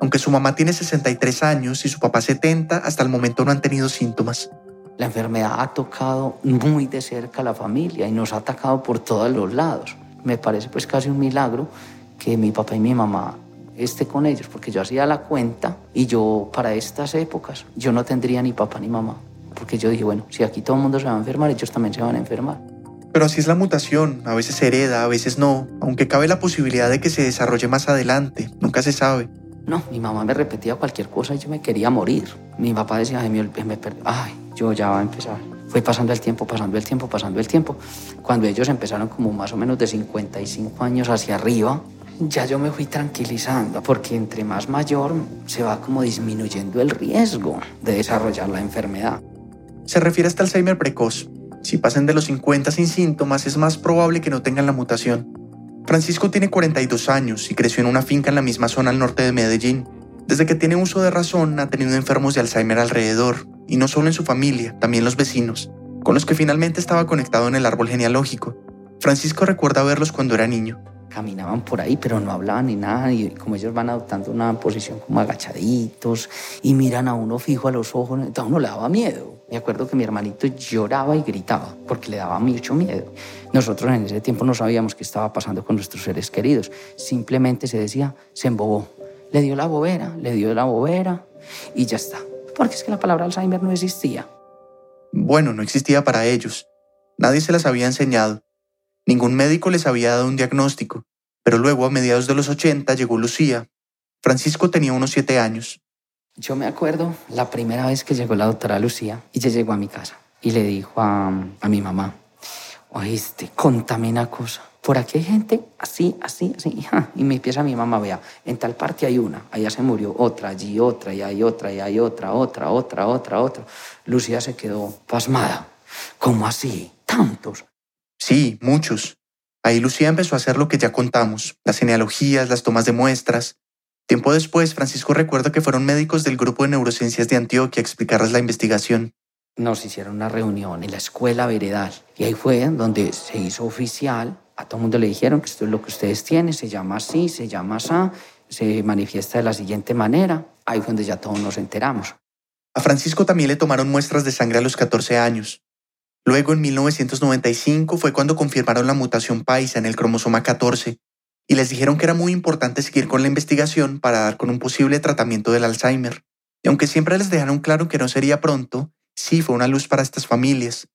Aunque su mamá tiene 63 años y su papá 70, hasta el momento no han tenido síntomas. La enfermedad ha tocado muy de cerca a la familia y nos ha atacado por todos los lados. Me parece pues casi un milagro que mi papá y mi mamá esté con ellos, porque yo hacía la cuenta y yo para estas épocas yo no tendría ni papá ni mamá, porque yo dije, bueno, si aquí todo el mundo se va a enfermar, ellos también se van a enfermar. Pero así es la mutación, a veces se hereda, a veces no, aunque cabe la posibilidad de que se desarrolle más adelante, nunca se sabe. No, mi mamá me repetía cualquier cosa y yo me quería morir. Mi papá decía, ay, me, me ay, yo ya va a empezar. Fue pasando el tiempo, pasando el tiempo, pasando el tiempo. Cuando ellos empezaron como más o menos de 55 años hacia arriba, ya yo me fui tranquilizando, porque entre más mayor se va como disminuyendo el riesgo de desarrollar la enfermedad. Se refiere hasta Alzheimer precoz. Si pasan de los 50 sin síntomas, es más probable que no tengan la mutación. Francisco tiene 42 años y creció en una finca en la misma zona al norte de Medellín. Desde que tiene uso de razón ha tenido enfermos de Alzheimer alrededor, y no solo en su familia, también los vecinos, con los que finalmente estaba conectado en el árbol genealógico. Francisco recuerda verlos cuando era niño. Caminaban por ahí, pero no hablaban ni nada, y como ellos van adoptando una posición como agachaditos y miran a uno fijo a los ojos, a uno le daba miedo. Me acuerdo que mi hermanito lloraba y gritaba porque le daba mucho miedo. Nosotros en ese tiempo no sabíamos qué estaba pasando con nuestros seres queridos. Simplemente se decía, se embobó. Le dio la bobera, le dio la bobera y ya está. Porque es que la palabra Alzheimer no existía. Bueno, no existía para ellos. Nadie se las había enseñado. Ningún médico les había dado un diagnóstico. Pero luego, a mediados de los 80, llegó Lucía. Francisco tenía unos siete años. Yo me acuerdo la primera vez que llegó la doctora Lucía y ella llegó a mi casa y le dijo a, a mi mamá, oíste, contame una cosa. Por aquí hay gente así, así, así. Y me empieza mi mamá, vea, en tal parte hay una, allá se murió otra, allí otra, y hay otra, y hay otra, otra, otra, otra, otra. Lucía se quedó pasmada. ¿Cómo así? ¿Tantos? Sí, muchos. Ahí Lucía empezó a hacer lo que ya contamos, las genealogías, las tomas de muestras. Tiempo después, Francisco recuerda que fueron médicos del grupo de neurociencias de Antioquia a explicarles la investigación nos hicieron una reunión en la escuela veredal y ahí fue donde se hizo oficial. A todo el mundo le dijeron que esto es lo que ustedes tienen, se llama así, se llama así, se manifiesta de la siguiente manera. Ahí fue donde ya todos nos enteramos. A Francisco también le tomaron muestras de sangre a los 14 años. Luego, en 1995, fue cuando confirmaron la mutación paisa en el cromosoma 14 y les dijeron que era muy importante seguir con la investigación para dar con un posible tratamiento del Alzheimer. Y aunque siempre les dejaron claro que no sería pronto, sí fue una luz para estas familias.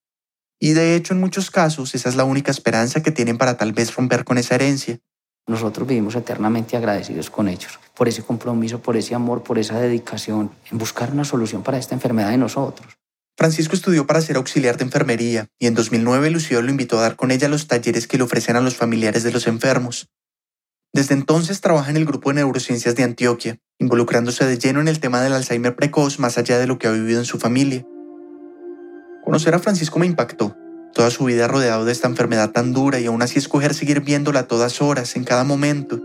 Y de hecho en muchos casos esa es la única esperanza que tienen para tal vez romper con esa herencia. Nosotros vivimos eternamente agradecidos con ellos, por ese compromiso, por ese amor, por esa dedicación en buscar una solución para esta enfermedad de nosotros. Francisco estudió para ser auxiliar de enfermería y en 2009 Lucio lo invitó a dar con ella los talleres que le ofrecen a los familiares de los enfermos. Desde entonces trabaja en el grupo de neurociencias de Antioquia, involucrándose de lleno en el tema del Alzheimer precoz más allá de lo que ha vivido en su familia. Conocer a Francisco me impactó. Toda su vida rodeado de esta enfermedad tan dura y aún así escoger seguir viéndola a todas horas, en cada momento.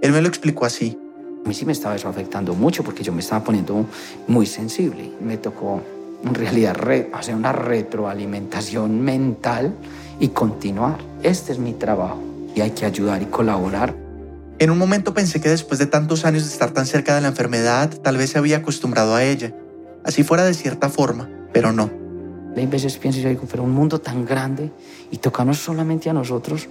Él me lo explicó así. A mí sí me estaba eso afectando mucho porque yo me estaba poniendo muy sensible. Me tocó en realidad hacer una retroalimentación mental y continuar. Este es mi trabajo y hay que ayudar y colaborar. En un momento pensé que después de tantos años de estar tan cerca de la enfermedad, tal vez se había acostumbrado a ella. Así fuera de cierta forma, pero no. Hay veces pienso yo, digo, pero un mundo tan grande y tocarnos solamente a nosotros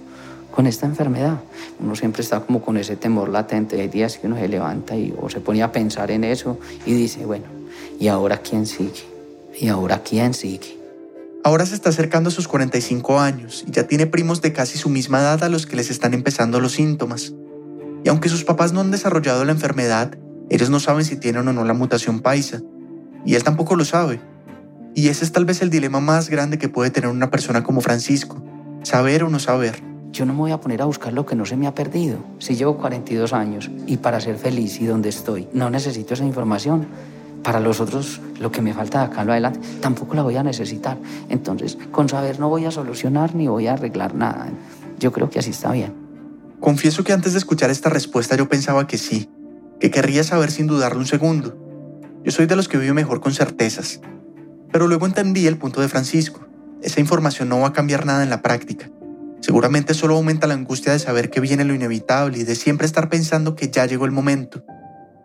con esta enfermedad. Uno siempre está como con ese temor latente. Hay días que uno se levanta y o se pone a pensar en eso y dice, bueno, ¿y ahora quién sigue? ¿Y ahora quién sigue? Ahora se está acercando a sus 45 años y ya tiene primos de casi su misma edad a los que les están empezando los síntomas. Y aunque sus papás no han desarrollado la enfermedad, ellos no saben si tienen o no la mutación paisa. Y él tampoco lo sabe Y ese es tal vez el dilema más grande que puede tener una persona como Francisco, saber o no saber. Yo no me voy a poner a buscar lo que no se me ha perdido. Si llevo 42 años y para ser feliz y donde estoy, no necesito esa información. Para los otros, lo que me falta de acá lo adelante, tampoco la voy a necesitar. Entonces, con saber no voy a solucionar ni voy a arreglar nada. Yo creo que así está bien. Confieso que antes de escuchar esta respuesta yo pensaba que sí, que querría saber sin dudarlo un segundo. Yo soy de los que vive mejor con certezas. Pero luego entendí el punto de Francisco. Esa información no va a cambiar nada en la práctica. Seguramente solo aumenta la angustia de saber que viene lo inevitable y de siempre estar pensando que ya llegó el momento.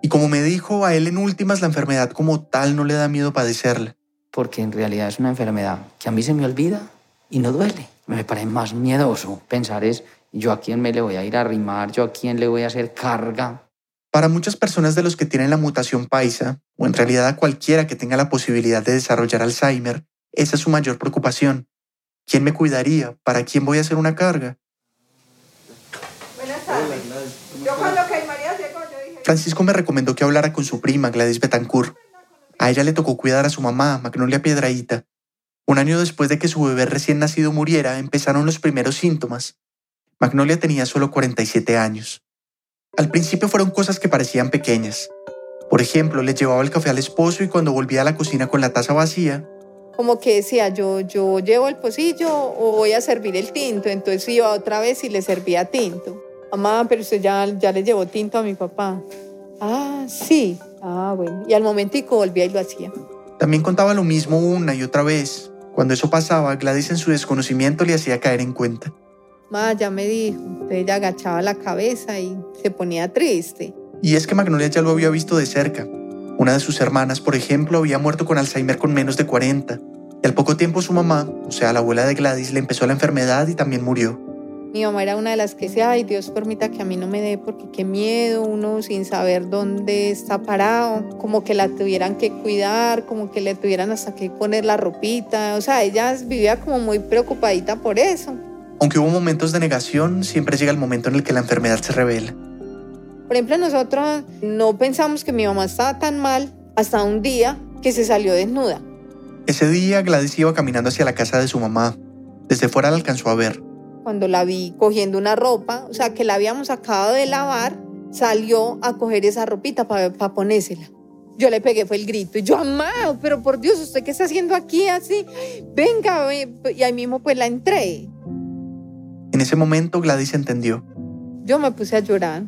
Y como me dijo, a él en últimas la enfermedad como tal no le da miedo padecerla. Porque en realidad es una enfermedad que a mí se me olvida y no duele. Me parece más miedoso pensar es yo a quién me le voy a ir a arrimar, yo a quién le voy a hacer carga. Para muchas personas de los que tienen la mutación paisa, o en realidad a cualquiera que tenga la posibilidad de desarrollar Alzheimer, esa es su mayor preocupación. ¿Quién me cuidaría? ¿Para quién voy a hacer una carga? Buenas tardes. Yo cuando que María llegó, yo dije... Francisco me recomendó que hablara con su prima, Gladys Betancourt. A ella le tocó cuidar a su mamá, Magnolia Piedraíta. Un año después de que su bebé recién nacido muriera, empezaron los primeros síntomas. Magnolia tenía solo 47 años. Al principio fueron cosas que parecían pequeñas. Por ejemplo, le llevaba el café al esposo y cuando volvía a la cocina con la taza vacía, Como que decía, yo, yo llevo el pocillo o voy a servir el tinto. Entonces iba otra vez y le servía tinto. Mamá, pero usted ya, ya le llevó tinto a mi papá. Ah, sí. Ah, bueno. Y al momentico volvía y lo hacía. también contaba lo mismo una y otra vez. Cuando eso pasaba, Gladys en su desconocimiento le hacía caer en cuenta. Ya me dijo. Entonces ella agachaba la cabeza y se ponía triste. Y es que Magnolia ya lo había visto de cerca. Una de sus hermanas, por ejemplo, había muerto con Alzheimer con menos de 40. Y al poco tiempo su mamá, o sea, la abuela de Gladys, le empezó la enfermedad y también murió. Mi mamá era una de las que decía, ay, Dios permita que a mí no me dé, porque qué miedo, uno sin saber dónde está parado, como que la tuvieran que cuidar, como que le tuvieran hasta que poner la ropita. O sea, ella vivía como muy preocupadita por eso. Aunque hubo momentos de negación, siempre llega el momento en el que la enfermedad se revela. Por ejemplo, nosotros no pensamos que mi mamá estaba tan mal hasta un día que se salió desnuda. Ese día Gladys iba caminando hacia la casa de su mamá. Desde fuera la alcanzó a ver. Cuando la vi cogiendo una ropa, o sea, que la habíamos acabado de lavar, salió a coger esa ropita para ponérsela. Yo le pegué, fue el grito. Y yo, amado, pero por Dios, ¿usted qué está haciendo aquí así? Venga, ve". y ahí mismo pues la entré. En ese momento Gladys entendió. Yo me puse a llorar.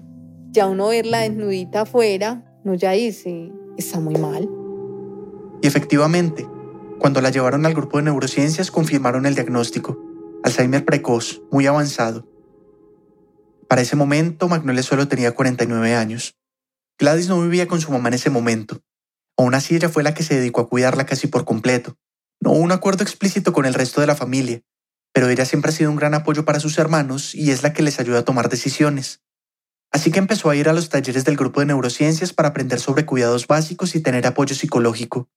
Ya uno verla desnudita afuera, no ya dice, está muy mal. Y efectivamente, cuando la llevaron al grupo de neurociencias confirmaron el diagnóstico. Alzheimer precoz, muy avanzado. Para ese momento, Magnolia solo tenía 49 años. Gladys no vivía con su mamá en ese momento. Aún así, ella fue la que se dedicó a cuidarla casi por completo. No hubo un acuerdo explícito con el resto de la familia, pero ella siempre ha sido un gran apoyo para sus hermanos y es la que les ayuda a tomar decisiones. Así que empezó a ir a los talleres del grupo de neurociencias para aprender sobre cuidados básicos y tener apoyo psicológico.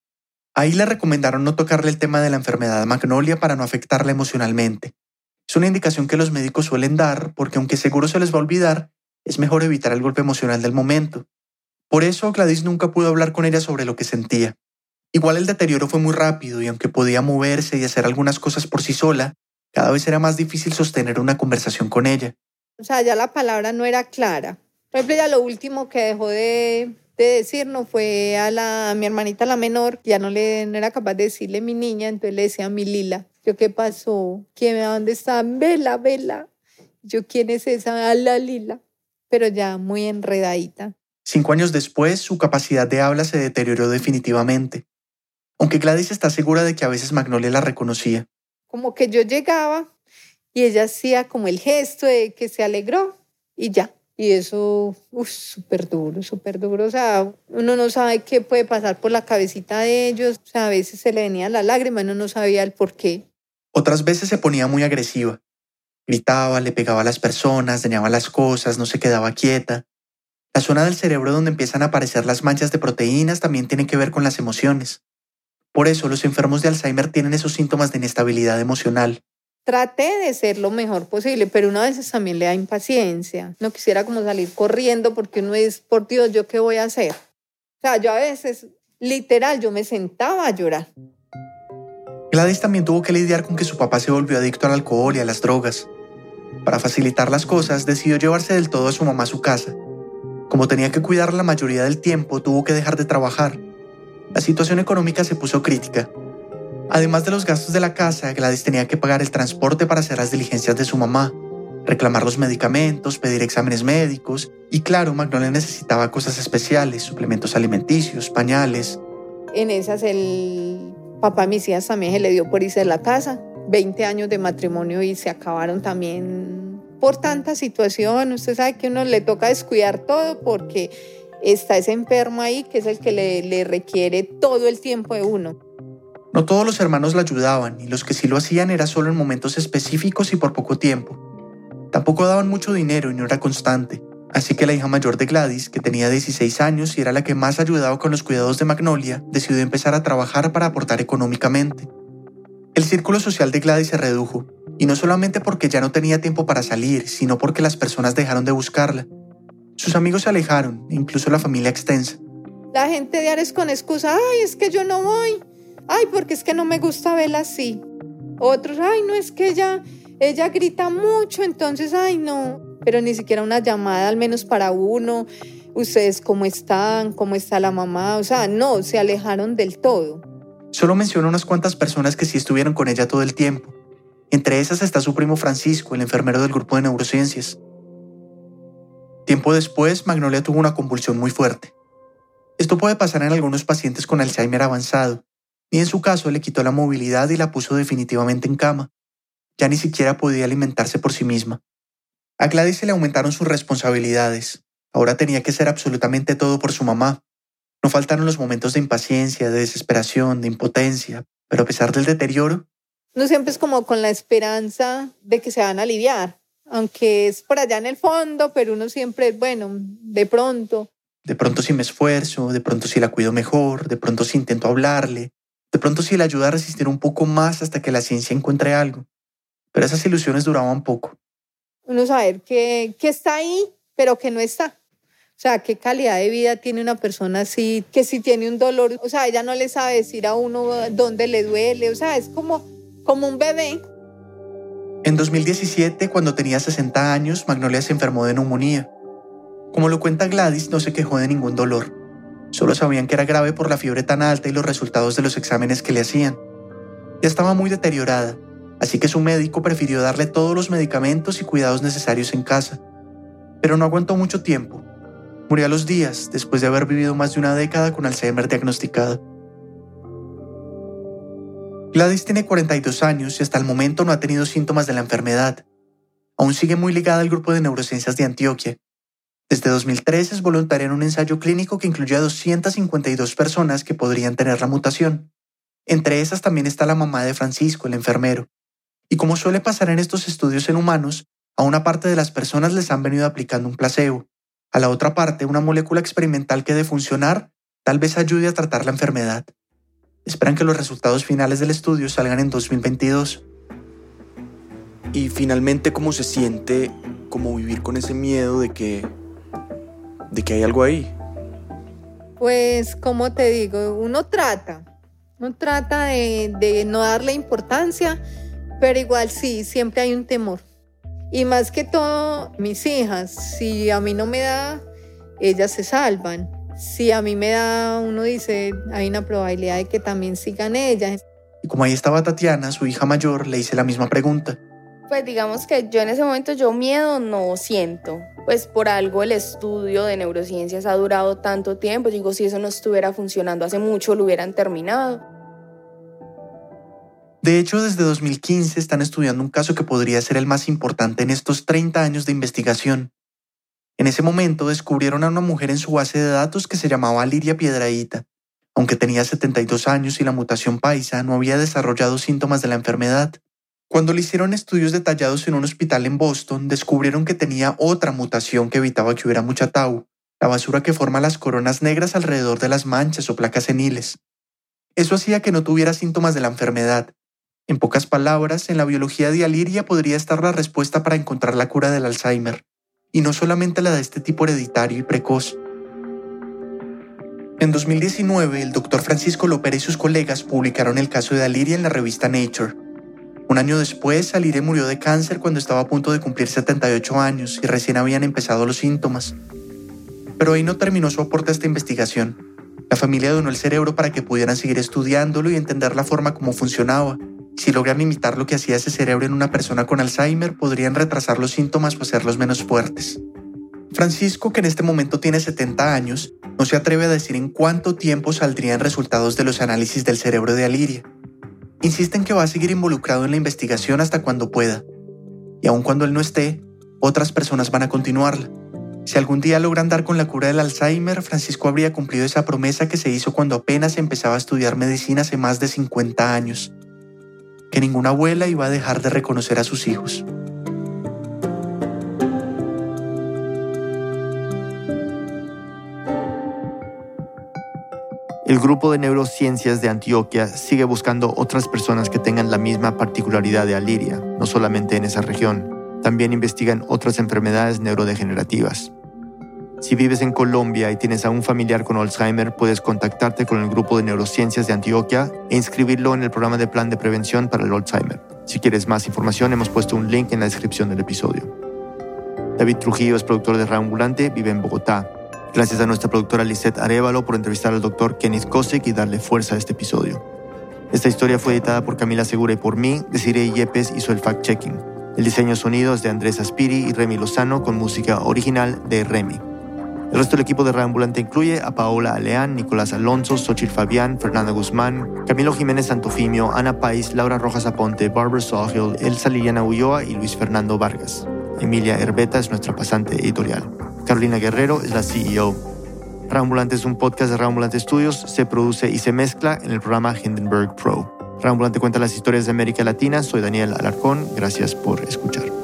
Ahí le recomendaron no tocarle el tema de la enfermedad a Magnolia para no afectarla emocionalmente. Es una indicación que los médicos suelen dar porque aunque seguro se les va a olvidar, es mejor evitar el golpe emocional del momento. Por eso Gladys nunca pudo hablar con ella sobre lo que sentía. Igual el deterioro fue muy rápido y aunque podía moverse y hacer algunas cosas por sí sola, cada vez era más difícil sostener una conversación con ella. O sea, ya la palabra no era clara. Por ejemplo, ya lo último que dejó de, de decirnos fue a, la, a mi hermanita la menor, ya no, le, no era capaz de decirle mi niña, entonces le decía mi Lila. Yo, ¿qué pasó? ¿Quién, ¿Dónde está? Vela, vela. Yo, ¿quién es esa? A la Lila. Pero ya muy enredadita. Cinco años después, su capacidad de habla se deterioró definitivamente. Aunque Gladys está segura de que a veces Magnolia la reconocía. Como que yo llegaba y ella hacía como el gesto de que se alegró y ya. Y eso, súper duro, súper duro. O sea, uno no sabe qué puede pasar por la cabecita de ellos. O sea, a veces se le venía la lágrima uno no sabía el por qué. Otras veces se ponía muy agresiva. Gritaba, le pegaba a las personas, dañaba las cosas, no se quedaba quieta. La zona del cerebro donde empiezan a aparecer las manchas de proteínas también tiene que ver con las emociones. Por eso los enfermos de Alzheimer tienen esos síntomas de inestabilidad emocional. Traté de ser lo mejor posible, pero una veces también le da impaciencia. No quisiera como salir corriendo porque uno es, por Dios, ¿yo qué voy a hacer? O sea, yo a veces, literal, yo me sentaba a llorar. Gladys también tuvo que lidiar con que su papá se volvió adicto al alcohol y a las drogas. Para facilitar las cosas, decidió llevarse del todo a su mamá a su casa. Como tenía que cuidar la mayoría del tiempo, tuvo que dejar de trabajar. La situación económica se puso crítica. Además de los gastos de la casa, Gladys tenía que pagar el transporte para hacer las diligencias de su mamá, reclamar los medicamentos, pedir exámenes médicos y claro, Magnolia necesitaba cosas especiales, suplementos alimenticios, pañales. En esas el papá de mis hijas también se le dio por irse de la casa. 20 años de matrimonio y se acabaron también por tanta situación. Usted sabe que uno le toca descuidar todo porque está ese enfermo ahí que es el que le, requiere todo el tiempo de uno. No todos los hermanos la ayudaban y los que sí lo hacían era solo en momentos específicos y por poco tiempo. Tampoco daban mucho dinero y no era constante. Así que la hija mayor de Gladys, que tenía 16 años y era la que más ayudaba con los cuidados de Magnolia, decidió empezar a trabajar para aportar económicamente. El círculo social de Gladys se redujo, y no solamente porque ya no tenía tiempo para salir, sino porque las personas dejaron de buscarla. Sus amigos se alejaron, incluso la familia extensa. La gente de Ares con excusa, ay, es que yo no voy, ay, porque es que no me gusta verla así. Otros, ay, no es que ella, ella grita mucho, entonces, ay, no. Pero ni siquiera una llamada, al menos para uno. Ustedes, ¿cómo están? ¿Cómo está la mamá? O sea, no, se alejaron del todo. Solo menciona unas cuantas personas que sí estuvieron con ella todo el tiempo. Entre esas está su primo Francisco, el enfermero del grupo de neurociencias. Tiempo después, Magnolia tuvo una convulsión muy fuerte. Esto puede pasar en algunos pacientes con Alzheimer avanzado, y en su caso le quitó la movilidad y la puso definitivamente en cama. Ya ni siquiera podía alimentarse por sí misma. A Gladys se le aumentaron sus responsabilidades. Ahora tenía que ser absolutamente todo por su mamá. No faltaron los momentos de impaciencia, de desesperación, de impotencia, pero a pesar del deterioro... No siempre es como con la esperanza de que se van a aliviar, aunque es por allá en el fondo, pero uno siempre, bueno, de pronto. De pronto si me esfuerzo, de pronto si la cuido mejor, de pronto si intento hablarle, de pronto si la ayuda a resistir un poco más hasta que la ciencia encuentre algo. Pero esas ilusiones duraban poco. Uno saber que, que está ahí, pero que no está. O sea, qué calidad de vida tiene una persona así, que si tiene un dolor, o sea, ella no le sabe decir a uno dónde le duele, o sea, es como, como un bebé. En 2017, cuando tenía 60 años, Magnolia se enfermó de neumonía. Como lo cuenta Gladys, no se quejó de ningún dolor. Solo sabían que era grave por la fiebre tan alta y los resultados de los exámenes que le hacían. Ya estaba muy deteriorada, así que su médico prefirió darle todos los medicamentos y cuidados necesarios en casa. Pero no aguantó mucho tiempo Murió a los días después de haber vivido más de una década con Alzheimer diagnosticado. Gladys tiene 42 años y hasta el momento no ha tenido síntomas de la enfermedad. Aún sigue muy ligada al grupo de neurociencias de Antioquia. Desde 2003 es voluntaria en un ensayo clínico que incluye a 252 personas que podrían tener la mutación. Entre esas también está la mamá de Francisco, el enfermero. Y como suele pasar en estos estudios en humanos, a una parte de las personas les han venido aplicando un placebo, a la otra parte, una molécula experimental que de funcionar tal vez ayude a tratar la enfermedad. Esperan que los resultados finales del estudio salgan en 2022. Y finalmente, ¿cómo se siente como vivir con ese miedo de que de que hay algo ahí? Pues, como te digo, uno trata, uno trata de, de no darle importancia, pero igual sí, siempre hay un temor. Y más que todo, mis hijas, si a mí no me da, ellas se salvan. Si a mí me da, uno dice, hay una probabilidad de que también sigan ellas. Y como ahí estaba Tatiana, su hija mayor, le hice la misma pregunta. Pues digamos que yo en ese momento yo miedo no siento. Pues por algo el estudio de neurociencias ha durado tanto tiempo. Digo, si eso no estuviera funcionando hace mucho, lo hubieran terminado. De hecho, desde 2015 están estudiando un caso que podría ser el más importante en estos 30 años de investigación. En ese momento descubrieron a una mujer en su base de datos que se llamaba Liria Piedraíta. Aunque tenía 72 años y la mutación paisa no había desarrollado síntomas de la enfermedad. Cuando le hicieron estudios detallados en un hospital en Boston, descubrieron que tenía otra mutación que evitaba que hubiera mucha tau, la basura que forma las coronas negras alrededor de las manchas o placas seniles. Eso hacía que no tuviera síntomas de la enfermedad, en pocas palabras, en la biología de Aliria podría estar la respuesta para encontrar la cura del Alzheimer, y no solamente la de este tipo hereditario y precoz. En 2019, el doctor Francisco Lopera y sus colegas publicaron el caso de Aliria en la revista Nature. Un año después, Aliria murió de cáncer cuando estaba a punto de cumplir 78 años y recién habían empezado los síntomas. Pero ahí no terminó su aporte a esta investigación. La familia donó el cerebro para que pudieran seguir estudiándolo y entender la forma como funcionaba. Si logran imitar lo que hacía ese cerebro en una persona con Alzheimer, podrían retrasar los síntomas o hacerlos menos fuertes. Francisco, que en este momento tiene 70 años, no se atreve a decir en cuánto tiempo saldrían resultados de los análisis del cerebro de Aliria. Insiste en que va a seguir involucrado en la investigación hasta cuando pueda. Y aun cuando él no esté, otras personas van a continuarla. Si algún día logran dar con la cura del Alzheimer, Francisco habría cumplido esa promesa que se hizo cuando apenas empezaba a estudiar medicina hace más de 50 años, que ninguna abuela iba a dejar de reconocer a sus hijos. El grupo de neurociencias de Antioquia sigue buscando otras personas que tengan la misma particularidad de Aliria, no solamente en esa región. También investigan otras enfermedades neurodegenerativas. Si vives en Colombia y tienes a un familiar con Alzheimer, puedes contactarte con el grupo de neurociencias de Antioquia e inscribirlo en el programa de plan de prevención para el Alzheimer. Si quieres más información, hemos puesto un link en la descripción del episodio. David Trujillo es productor de Reambulante, vive en Bogotá. Gracias a nuestra productora Lisette Arevalo por entrevistar al doctor Kenneth Kosick y darle fuerza a este episodio. Esta historia fue editada por Camila Segura y por mí, Desiree Yepes hizo el fact-checking. El diseño sonido es de Andrés Aspiri y Remy Lozano con música original de Remy. El resto del equipo de Reambulante incluye a Paola Aleán, Nicolás Alonso, Xochitl Fabián, Fernanda Guzmán, Camilo Jiménez Santofimio, Ana Pais, Laura Rojas Aponte, Barbara Sawhill, Elsa Liliana Ulloa y Luis Fernando Vargas. Emilia Herbeta es nuestra pasante editorial. Carolina Guerrero es la CEO. Rambulante es un podcast de Rambulante Studios, se produce y se mezcla en el programa Hindenburg Pro. Rambulante cuenta las historias de América Latina, soy Daniel Alarcón, gracias por escuchar.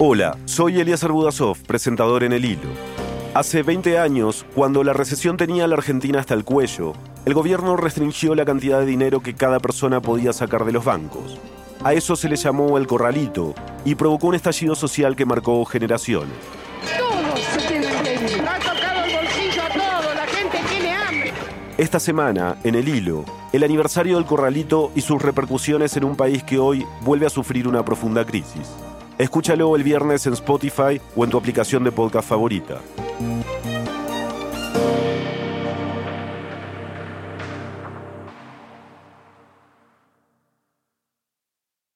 Hola, soy Elias Budasov, presentador en El Hilo. Hace 20 años, cuando la recesión tenía a la Argentina hasta el cuello, el gobierno restringió la cantidad de dinero que cada persona podía sacar de los bancos. A eso se le llamó el corralito y provocó un estallido social que marcó generaciones. Esta semana, en el hilo, el aniversario del corralito y sus repercusiones en un país que hoy vuelve a sufrir una profunda crisis. Escúchalo el viernes en Spotify o en tu aplicación de podcast favorita.